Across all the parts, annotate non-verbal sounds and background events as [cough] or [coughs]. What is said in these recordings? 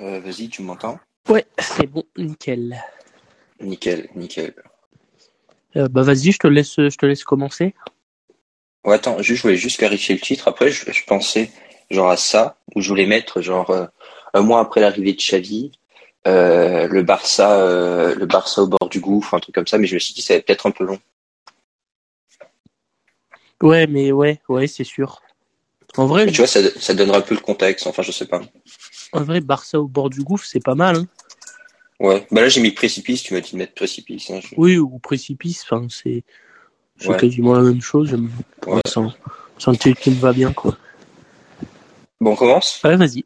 Euh, Vas-y, tu m'entends Ouais, c'est bon, nickel. Nickel, nickel. Euh, bah vas-y, je te laisse, je te laisse commencer. Ouais, attends, je voulais juste vérifier le titre. Après, je, je pensais genre à ça, où je voulais mettre genre euh, un mois après l'arrivée de Xavi, le Barça, le Barça au bord du gouffre, un truc comme ça. Mais je me suis dit, ça va être peut-être un peu long. Ouais, mais ouais, ouais, c'est sûr. En vrai, Mais tu vois, ça, ça donnera un peu le contexte. Enfin, je sais pas. En vrai, Barça au bord du gouffre, c'est pas mal. Hein. Ouais. Bah là, j'ai mis précipice. Tu m'as dit de mettre précipice. Hein, je- Oui, ou précipice, enfin, c'est Ouais. quasiment la même chose. Ouais. Un titre qui me va bien, quoi. Bon, on commence? Ouais, vas-y.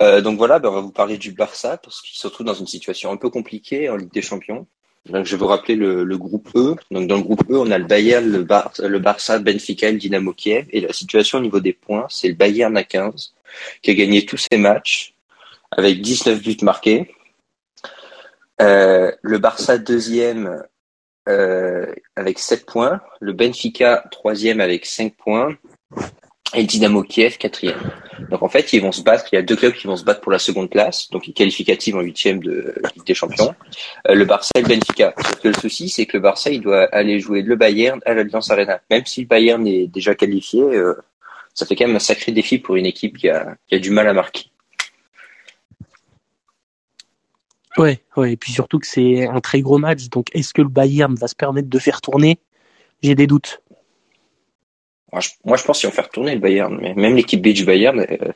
Euh, donc voilà, ben, on va vous parler du Barça parce qu'il se retrouve dans une situation un peu compliquée en Ligue des Champions. Donc je vais vous rappeler le, le groupe E. Donc dans le groupe E, on a le Bayern, le, Bar le Barça, Benfica, le Dynamo Kiev. Et la situation au niveau des points, c'est le Bayern à 15 qui a gagné tous ses matchs avec 19 buts marqués. Euh, le Barça deuxième euh, avec 7 points. Le Benfica troisième avec 5 points. Et le Dynamo Kiev quatrième. Donc en fait, ils vont se battre. Il y a deux clubs qui vont se battre pour la seconde place, donc une qualificative en huitième de Ligue des Champions. Euh, le Barça et le Benfica. Sauf que le souci, c'est que le Barça, il doit aller jouer le Bayern à l'Alliance Arena. Même si le Bayern est déjà qualifié, ça fait quand même un sacré défi pour une équipe qui a, qui a du mal à marquer. Ouais, ouais, et puis surtout que c'est un très gros match, donc est-ce que le Bayern va se permettre de faire tourner? J'ai des doutes. Moi, je, moi, je pense qu'ils vont faire tourner le Bayern, mais même l'équipe B du Bayern, euh,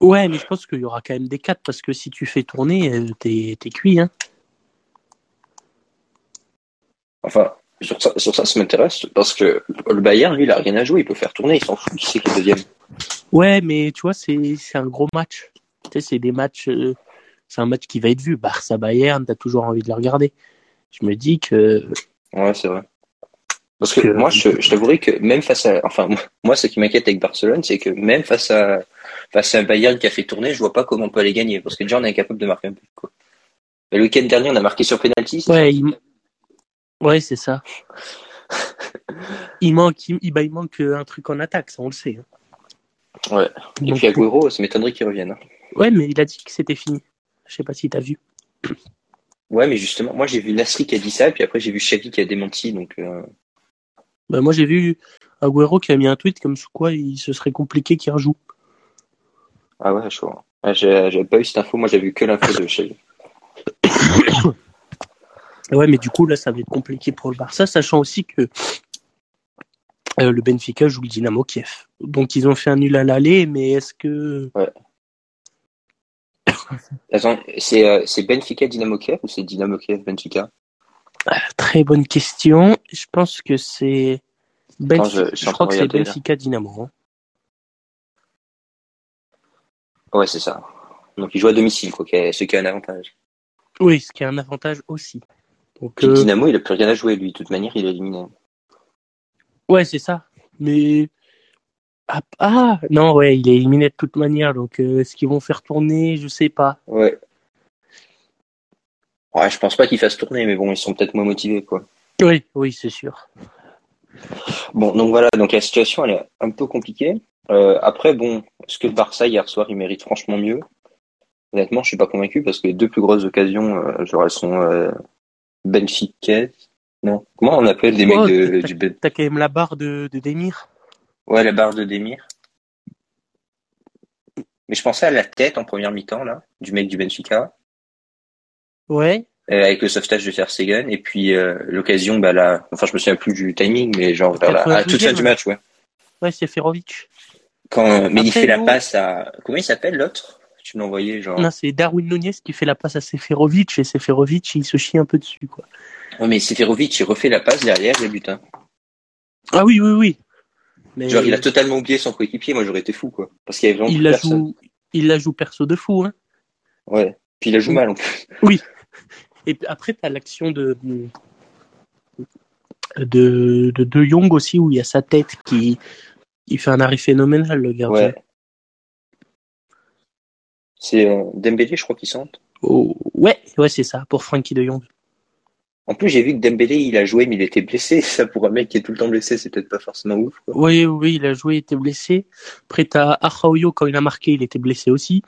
Ouais, mais je pense qu'il y aura quand même des 4 parce que si tu fais tourner, euh, t'es t'es cuit, hein. enfin, sur ça, sur ça, ça m'intéresse parce que le Bayern, lui, il a rien à jouer, il peut faire tourner, il s'en fout, qui c'est qui est deuxième. Ouais, mais tu vois, c'est c'est un gros match. Tu sais, c'est des matchs. euh, c'est un match qui va être vu. Barça Bayern, t'as toujours envie de le regarder. Je me dis que Ouais, c'est vrai. Parce que Que- moi, je, je t'avouerai que même face à, enfin, moi, ce qui m'inquiète avec Barcelone, c'est que même face à, face à un Bayern qui a fait tourner, je vois pas comment on peut aller gagner. Parce que déjà, on est incapable de marquer un but, quoi. Mais le week-end dernier, on a marqué sur penalty. ouais, il... ouais, c'est ça. il manque, il, bah, il manque un truc en attaque, ça on le sait. hein. Ouais. Et Donc, puis Agüero, ça m'étonnerait qu'il revienne. hein. ouais, mais il a dit que c'était fini. Je sais pas si t'as vu. Ouais, mais justement, moi, j'ai vu Nasri qui a dit ça, et puis après, j'ai vu Xavi qui a démenti, donc, euh, Bah, moi, j'ai vu Agüero qui a mis un tweet comme sous quoi il se serait compliqué qu'il rejoue. ah ouais, chaud. Ouais, j'ai- j'avais pas eu cette info, moi, j'ai vu que l'info de Xavi. [coughs] Ouais, mais du coup, là, ça va être compliqué pour le Barça, sachant aussi que euh, le Benfica joue le Dynamo Kiev. Donc, ils ont fait un nul à l'aller, mais est-ce que. [coughs] Attends, c'est, euh, c'est Benfica Dynamo Kiev ou c'est Dynamo Kiev Benfica? Très bonne question. Je pense que c'est. Benf- Attends, je- crois que c'est là. Benfica Dynamo. hein. Ouais, c'est ça. Donc, il joue à domicile, quoi, est- ce qui a un avantage. Oui, ce qui est un avantage aussi. Donc, euh, Dynamo, il a plus rien à jouer, lui. De toute manière, il est éliminé. ouais, c'est ça. Mais. Ah, ah, non, ouais, il est éliminé de toute manière. Donc, euh, est-ce qu'ils vont faire tourner? Je sais pas. Ouais. Ouais, je pense pas qu'ils fassent tourner, mais bon, ils sont peut-être moins motivés, quoi. Oui, oui, c'est sûr. Bon, donc voilà, donc la situation, elle est un peu compliquée. Euh, après, bon, est-ce que le Barça, hier soir, il mérite franchement mieux? Honnêtement, je suis pas convaincu parce que les deux plus grosses occasions, euh, genre, elles sont Benfica. Non. Comment on appelle des Oh, mecs de, t'as- du Ben T'as quand même la barre de, de Demir. Ouais, la barre de Demir. Mais je pensais à la tête en première mi-temps, là, du mec du Benfica. Ouais. euh, avec le sauvetage de Ter Stegen et puis euh, l'occasion bah là enfin je me souviens plus du timing mais genre vers la, à toute fin 92e, du match ouais Ouais, c'est Ferovic. quand euh, mais il Après, fait la passe à comment il s'appelle l'autre? Tu genre Non, c'est Darwin Nunez qui fait la passe à Seferovic et Seferovic, il se chie un peu dessus, quoi. ouais mais Seferovic il refait la passe derrière il but hein. Ah oui, oui, oui. Mais genre il a totalement oublié son coéquipier moi j'aurais été fou quoi parce qu'il y avait vraiment il plus la personne joue, il la joue perso de fou, hein. ouais puis il a joué mal en plus Et puis après, t'as l'action de, de, de De Jong aussi, où il y a sa tête qui, il fait un arrêt phénoménal, le gardien. ouais c'est euh, Dembélé je crois qu'il sente Oh, ouais, ouais, c'est ça, pour Frankie De Jong. en plus j'ai vu que Dembélé il a joué mais il était blessé [laughs] ça pour un mec qui est tout le temps blessé c'est peut-être pas forcément ouf quoi. Oui, oui, il a joué, il était blessé. Après, t'as Araujo, quand il a marqué, il était blessé aussi.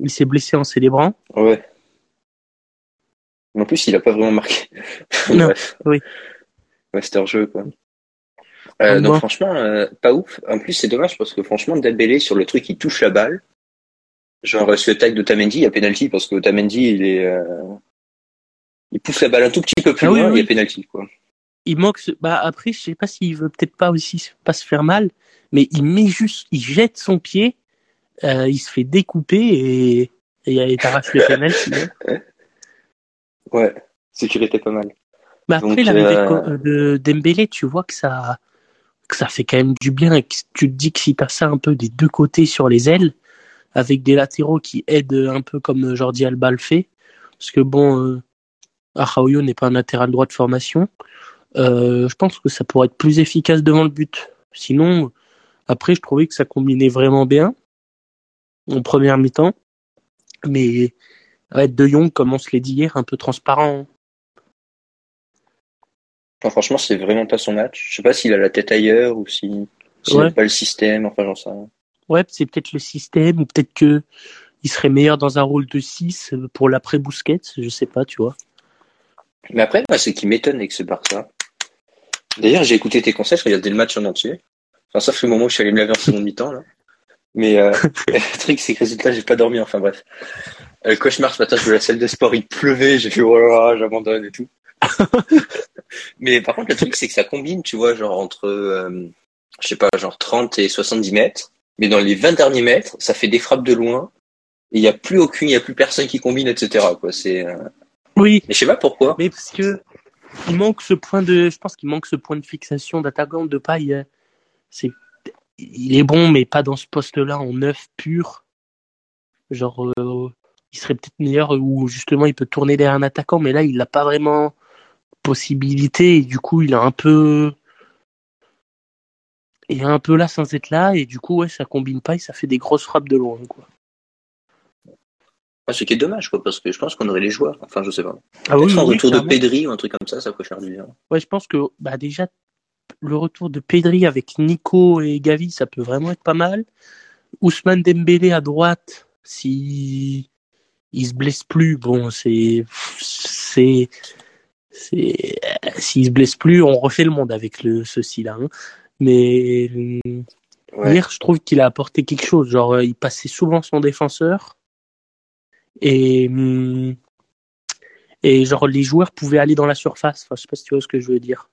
Il s'est blessé en célébrant. Ouais. En plus, il a pas vraiment marqué. [laughs] Non, Bref. [laughs] oui. Hors jeu, quoi. Euh, Ah, donc bon. franchement, euh, pas ouf. En plus, c'est dommage parce que franchement, Dembélé sur le truc, il touche la balle. Genre ce tag d'Otamendi, il y a penalty parce que Otamendi, il est, euh, il pousse la balle un tout petit peu plus Ah oui, loin, il y a penalty, quoi. Il manque. ce- Bah après, je sais pas s'il veut peut-être pas aussi pas se faire mal, mais il met juste, il jette son pied, euh, il se fait découper et et il t'arrache le penalty. hein. [laughs] Ouais, sécurité pas mal. Mais après, l'arrivée euh, de Dembélé, tu vois que ça, que ça fait quand même du bien. et que tu te dis que si t'as ça un peu des deux côtés sur les ailes, avec des latéraux qui aident un peu comme Jordi Alba le fait, parce que bon, euh, Araujo n'est pas un latéral droit de formation, euh, je pense que ça pourrait être plus efficace devant le but. Sinon, après, je trouvais que ça combinait vraiment bien en première mi-temps, mais ouais, De Jong, comme on se l'est dit hier, un peu transparent. Enfin, franchement, c'est vraiment pas son match. Je sais pas s'il a la tête ailleurs ou si, s'il Ouais. n'aime pas le système, enfin, j'en sais rien. Ouais, c'est peut-être le système, ou peut-être que il serait meilleur dans un rôle de 6 pour l'après Bousquet, je sais pas, tu vois. Mais après, moi, ce qui m'étonne avec ce Barça. D'ailleurs, j'ai écouté tes conseils, je regardais le match en entier. Enfin, sauf le moment où je suis allé me laver en seconde [laughs] mi-temps, là. Mais, euh, le truc, c'est que résultat, j'ai pas dormi, enfin, bref. Euh, cauchemar, ce matin, je vais à la salle de sport, il pleuvait, j'ai fait, oh là là, j'abandonne et tout. [laughs] Mais par contre, le truc, c'est que ça combine, tu vois, genre entre, euh, je sais pas, genre 30 et 70 mètres. Mais dans les 20 derniers mètres, ça fait des frappes de loin. Et il y a plus aucune, il y a plus personne qui combine, etc., quoi. C'est, euh... Oui, mais je sais pas pourquoi. mais parce que il manque ce point de, je pense qu'il manque ce point de fixation d'attaquant de paille. euh, C'est, il est bon, mais pas dans ce poste-là en neuf pur. Genre, euh, il serait peut-être meilleur où justement il peut tourner derrière un attaquant, mais là il n'a pas vraiment possibilité et du coup il a un peu, est un peu là sans être là et du coup ouais ça combine pas et ça fait des grosses frappes de loin quoi. Ah, ce qui est dommage, quoi, parce que je pense qu'on aurait les joueurs. Enfin, je sais pas. Ah un oui, retour de. Pedri ou un truc comme ça, ça peut faire du bien. Ouais, je pense que bah déjà le retour de Pedri avec Nico et Gavi, ça peut vraiment être pas mal. Ousmane Dembélé à droite, si il se blesse plus, bon, c'est c'est c'est s'il se blesse plus, on refait le monde avec le ceci là. Mais Ouais. hier, je trouve qu'il a apporté quelque chose. Genre, euh, il passait souvent son défenseur et hum, et genre les joueurs pouvaient aller dans la surface. Enfin, je sais pas si tu vois ce que je veux dire.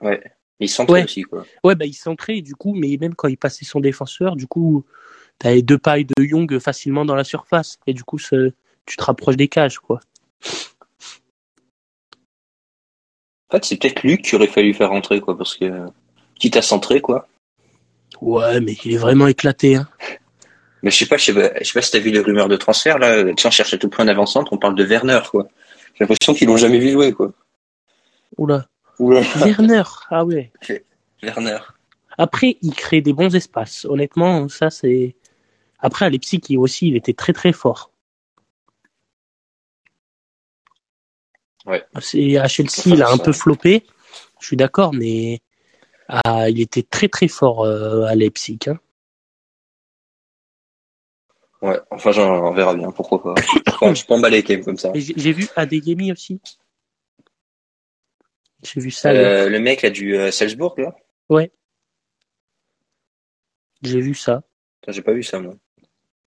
Ouais. Ils sont Ouais. aussi, quoi. Ouais, bah il s'entrait et du coup, mais même quand il passait son défenseur, du coup, t'avais deux pailles de Young facilement dans la surface et du coup, ça- tu te rapproches des cages, quoi. En fait, c'est peut-être Luc qui aurait fallu faire rentrer, quoi, parce que, quitte à centrer, quoi. Ouais, mais il est vraiment éclaté, hein. Mais je sais pas, je sais pas, je sais pas si t'as vu les rumeurs de transfert, là. On cherche à tout point d'avant-centre, on parle de Werner, quoi. J'ai l'impression qu'ils l'ont jamais vu jouer, quoi. Oula. Oula. Werner, ah ouais. Werner. Après, il crée des bons espaces. Honnêtement, ça c'est. Après, à Leipzig, il aussi, il était très très fort. Ouais. C'est à Chelsea, il a un peu floppé. Je suis d'accord, mais ah, il était très très fort euh, à Leipzig. Hein. Ouais. Enfin, j'en, verra bien, pourquoi pas. Je peux emballer quand même comme ça. J'ai vu Adeyemi aussi. J'ai vu ça. ouais. Euh, le mec, là, du euh, Salzbourg, là. J'ai vu ça. J'ai pas vu ça, moi.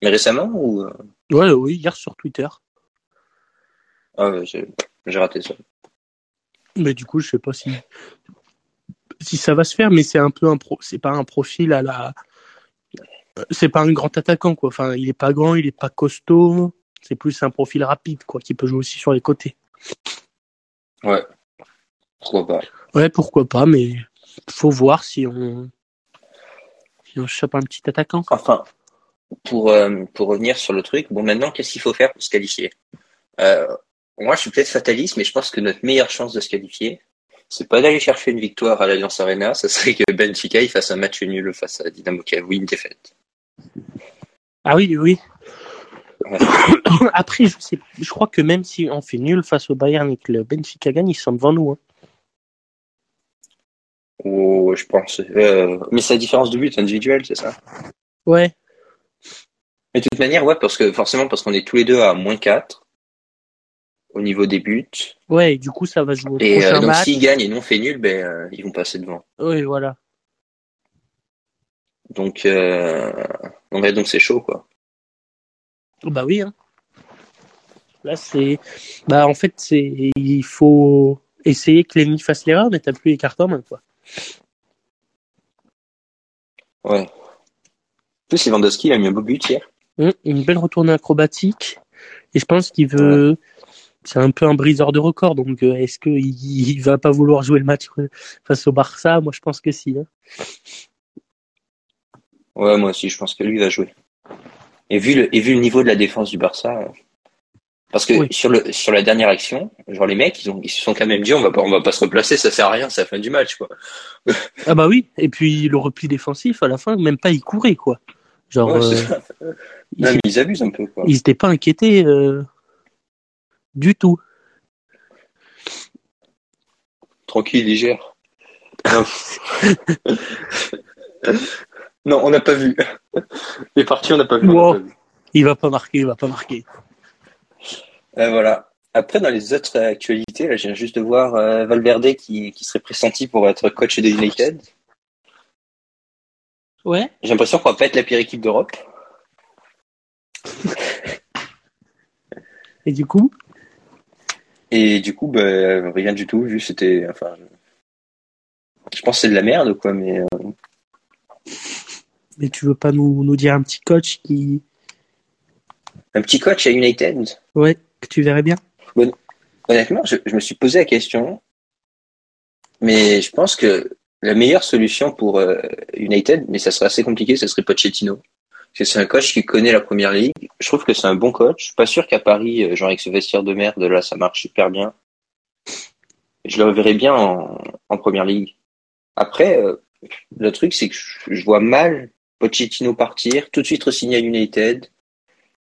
Mais récemment, ou, euh, Ouais, oui, hier sur Twitter. ah, ouais, j'ai, raté ça. Mais du coup, je sais pas si si ça va se faire, mais c'est un peu un pro, c'est pas un profil à la, c'est pas un grand attaquant quoi. Enfin, il est pas grand, il est pas costaud. C'est plus un profil rapide quoi, qui peut jouer aussi sur les côtés. Ouais. Pourquoi pas. Ouais, pourquoi pas, mais faut voir si on si on chope un petit attaquant. Enfin, pour, euh, pour revenir sur le truc, bon, maintenant, qu'est-ce qu'il faut faire pour se qualifier? Euh, Moi, je suis peut-être fataliste, mais je pense que notre meilleure chance de se qualifier, c'est pas d'aller chercher une victoire à l'Alliance Arena, ça serait que Benfica il fasse un match nul face à Dynamo Kiev, une défaite. Ah oui, oui. Ouais. [coughs] Après, je sais, je crois que même si on fait nul face au Bayern et que le Benfica gagne, ils sont devant nous. hein. Oh, je pense. Euh, mais c'est la différence de but individuel, c'est ça? Ouais. Mais de toute manière, ouais, parce que forcément, parce qu'on est tous les deux à moins 4 au niveau des buts. Ouais, et du coup, ça va jouer au Et euh, prochain donc, match. s'ils gagnent et nous on fait nul, ben, euh, ils vont passer devant. Oui, voilà. Donc, euh, ouais, donc c'est chaud, quoi. Bah oui. Hein. Là, c'est. Bah, en fait, c'est. Il faut essayer que l'ennemi fasse l'erreur, mais t'as plus les cartes en main, quoi. Ouais. En plus, Lewandowski, il a mis un beau but hier. Hum, Une belle retournée acrobatique. Et je pense qu'il veut. C'est un peu un briseur de record. Donc, euh, est-ce qu'il il va pas vouloir jouer le match euh, face au Barça? Moi, je pense que si. hein. Ouais, moi aussi, je pense que lui va jouer. Et vu le, et vu le niveau de la défense du Barça, euh, parce que Oui. sur le, sur la dernière action, genre les mecs, ils ont, ils se sont quand même dit, on va pas, on va pas se replacer, ça sert à rien, c'est la fin du match, quoi. [laughs] Ah bah oui. Et puis, le repli défensif, à la fin, même pas il courait, quoi. Genre, Ouais, euh, ils- Non, mais ils abusent un peu, quoi. ils n'étaient pas inquiétés euh, du tout. Tranquille, il gère. Non. [laughs] non, on n'a pas vu. Les parties, on n'a Wow. pas vu. Il va pas marquer, il va pas marquer. Euh, voilà. Après, dans les autres actualités, là, je viens juste de voir euh, Valverde qui, qui serait pressenti pour être coach de United. Ouais. J'ai l'impression qu'on va pas être la pire équipe d'Europe. Et du coup, Et du coup, bah, rien du tout, vu que c'était, enfin, je, pense que c'est de la merde, quoi, mais euh, mais tu veux pas nous, nous dire un petit coach qui, un petit coach à United? ouais, que tu verrais bien. Honnêtement, je, je me suis posé la question, mais je pense que la meilleure solution pour euh, United, mais ça serait assez compliqué, ce serait Pochettino. Parce que c'est un coach qui connaît la première ligue. Je trouve que c'est un bon coach. Je suis pas sûr qu'à Paris, euh, genre avec ce vestiaire de merde, là, ça marche super bien. Je le reverrai bien en, en première ligue. Après, euh, le truc, c'est que je, vois mal Pochettino partir, tout de suite re-signer à United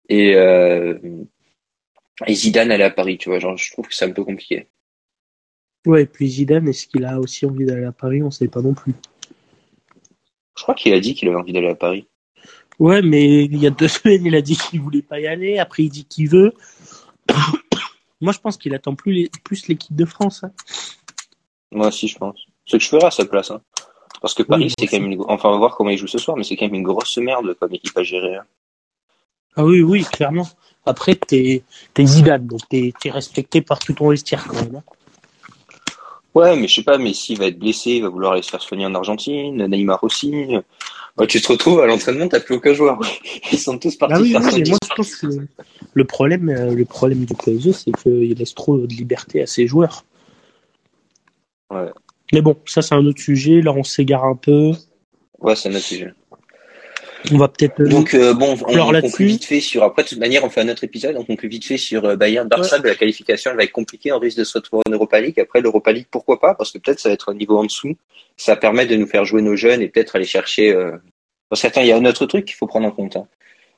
et, euh, et Zidane aller à Paris, tu vois. Genre, je trouve que c'est un peu compliqué. Ouais, et puis Zidane, est-ce qu'il a aussi envie d'aller à Paris? On sait pas non plus. Je crois qu'il a dit qu'il avait envie d'aller à Paris. Ouais, mais il y a deux [laughs] semaines, il a dit qu'il voulait pas y aller. Après, il dit qu'il veut. [coughs] Moi, je pense qu'il attend plus, les- plus l'équipe de France. hein. Moi aussi, je pense. Ce que je ferais à sa place. Hein. Parce que Paris, Oui, c'est quand même une... Enfin, on va voir comment il joue ce soir, mais c'est quand même une grosse merde comme équipe à gérer. hein. Ah oui, oui, clairement. Après, t'es es Zidane, donc t'es es respecté par tout ton vestiaire quand même. hein. Ouais, mais je sais pas, Messi va être blessé, il va vouloir aller se faire soigner en Argentine, Neymar aussi. Ouais, tu te retrouves à l'entraînement, t'as plus aucun joueur. [laughs] Ils sont tous partis Ah oui, faire oui, ça. mais moi je pense que le problème, euh, le problème du PSG, c'est qu'il laisse trop de liberté à ses joueurs. Ouais. Mais bon, ça c'est un autre sujet. Là, on s'égare un peu. Ouais, c'est notre sujet. On va peut-être. euh, Donc euh, bon, on, on conclut vite fait sur. Après, de toute manière, on fait un autre épisode. On conclut vite fait sur euh, Bayern Barça. La qualification, elle va être compliquée. On risque de se retrouver en Europa League. Après, l'Europa League, pourquoi pas? Parce que peut-être ça va être un niveau en dessous. Ça permet de nous faire jouer nos jeunes et peut-être aller chercher. Euh... Parce qu'attends, il y a un autre truc qu'il faut prendre en compte. hein.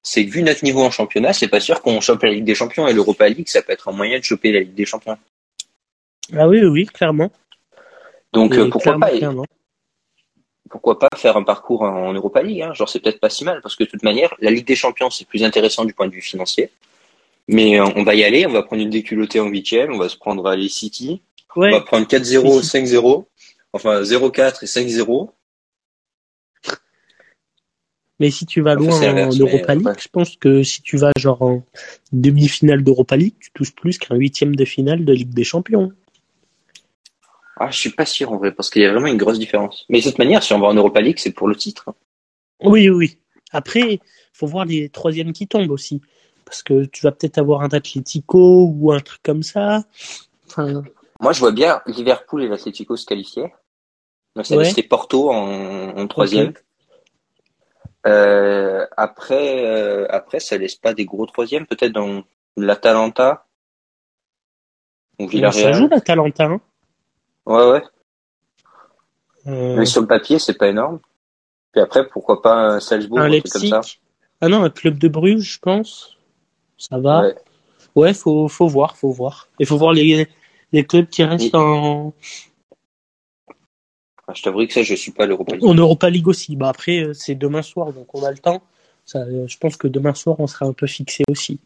C'est que vu notre niveau en championnat, c'est pas sûr qu'on chope la Ligue des Champions et l'Europa League, ça peut être un moyen de choper la Ligue des Champions. Ah oui, oui, clairement. Donc Et euh, pourquoi clairement, pas clairement. Pourquoi pas faire un parcours en Europa League hein. Genre c'est peut-être pas si mal parce que de toute manière, la Ligue des Champions c'est plus intéressant du point de vue financier. Mais euh, on va y aller, on va prendre une déculottée en huitième, on va se prendre à les City, on va prendre 4-0, Si, 5-0, enfin 0-4 et 5-0. Mais si tu vas Enfin, loin en Europa League, ouais. je pense que si tu vas genre en demi-finale d'Europa League, tu touches plus qu'un huitième de finale de Ligue des Champions. Ah, je suis pas sûr en vrai parce qu'il y a vraiment une grosse différence. Mais de toute manière, si on va en Europa League, c'est pour le titre. Oui, oui, oui. Après, faut voir les troisièmes qui tombent aussi. Parce que tu vas peut-être avoir un Atletico ou un truc comme ça. Enfin, Moi, je vois bien Liverpool et l'Atlético se qualifier. Donc ça Ouais. Porto en, en troisième. Euh, après, euh, après, ça laisse pas des gros troisièmes, peut-être dans l'Atalanta ou ça joue l'Atalanta. Hein. Ouais, ouais. Euh, Mais sur le papier, c'est pas énorme. Puis après, pourquoi pas un Salzbourg, un truc comme ça. Ah non, un club de Bruges, je pense. Ça va. Ouais. Ouais, faut, faut voir, faut voir. Il faut voir les, les clubs qui restent en, Enfin, je t'avoue que ça, je suis pas l'Europa League. en Europa League aussi. Bah après, euh, c'est demain soir, donc on a le temps. Ça, euh, je pense que demain soir, on sera un peu fixé aussi.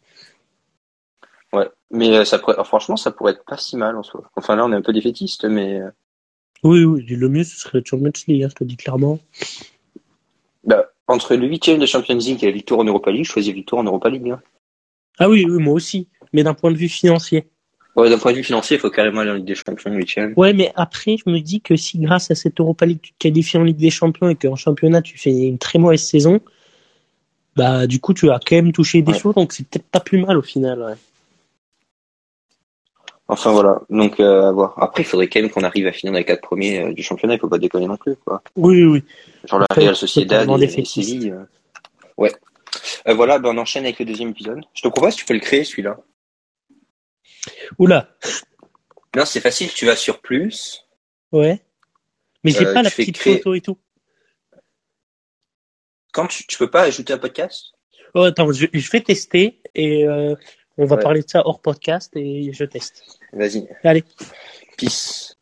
Ouais, mais euh, ça pourrait, franchement, ça pourrait être pas si mal en soi. Enfin là, on est un peu défaitiste, mais euh, Oui, oui, le mieux, ce serait le Champions League, hein, je te dis clairement. bah, entre le huitième de Champions League et la victoire en Europa League, je choisis victoire en Europa League. hein. Ah oui, oui, moi aussi. Mais d'un point de vue financier. Ouais, d'un point de vue financier, il faut carrément aller en Ligue des Champions huitième. Ouais, mais après, je me dis que si grâce à cette Europa League, tu te qualifies en Ligue des Champions et qu'en championnat, tu fais une très mauvaise saison, bah, du coup, tu as quand même touché des Ouais. choses, donc c'est peut-être pas plus mal au final, ouais. Enfin voilà, donc euh, à voir. Après, il faudrait quand même qu'on arrive à finir dans les quatre premiers euh, du championnat. Il faut pas déconner non plus, quoi. Oui, oui. Genre la Real Sociedad et, et. Séville. euh. Ouais. Euh, voilà, ben on enchaîne avec le deuxième épisode. Je te propose, tu peux le créer celui-là. Oula, Non, c'est facile. Tu vas sur plus. ouais. Mais j'ai pas la petite créer- photo et tout. Quand tu, tu peux pas ajouter un podcast? Oh, attends, je, je vais tester et euh, on va Ouais. parler de ça hors podcast et je teste. Vas-y. Allez. Peace.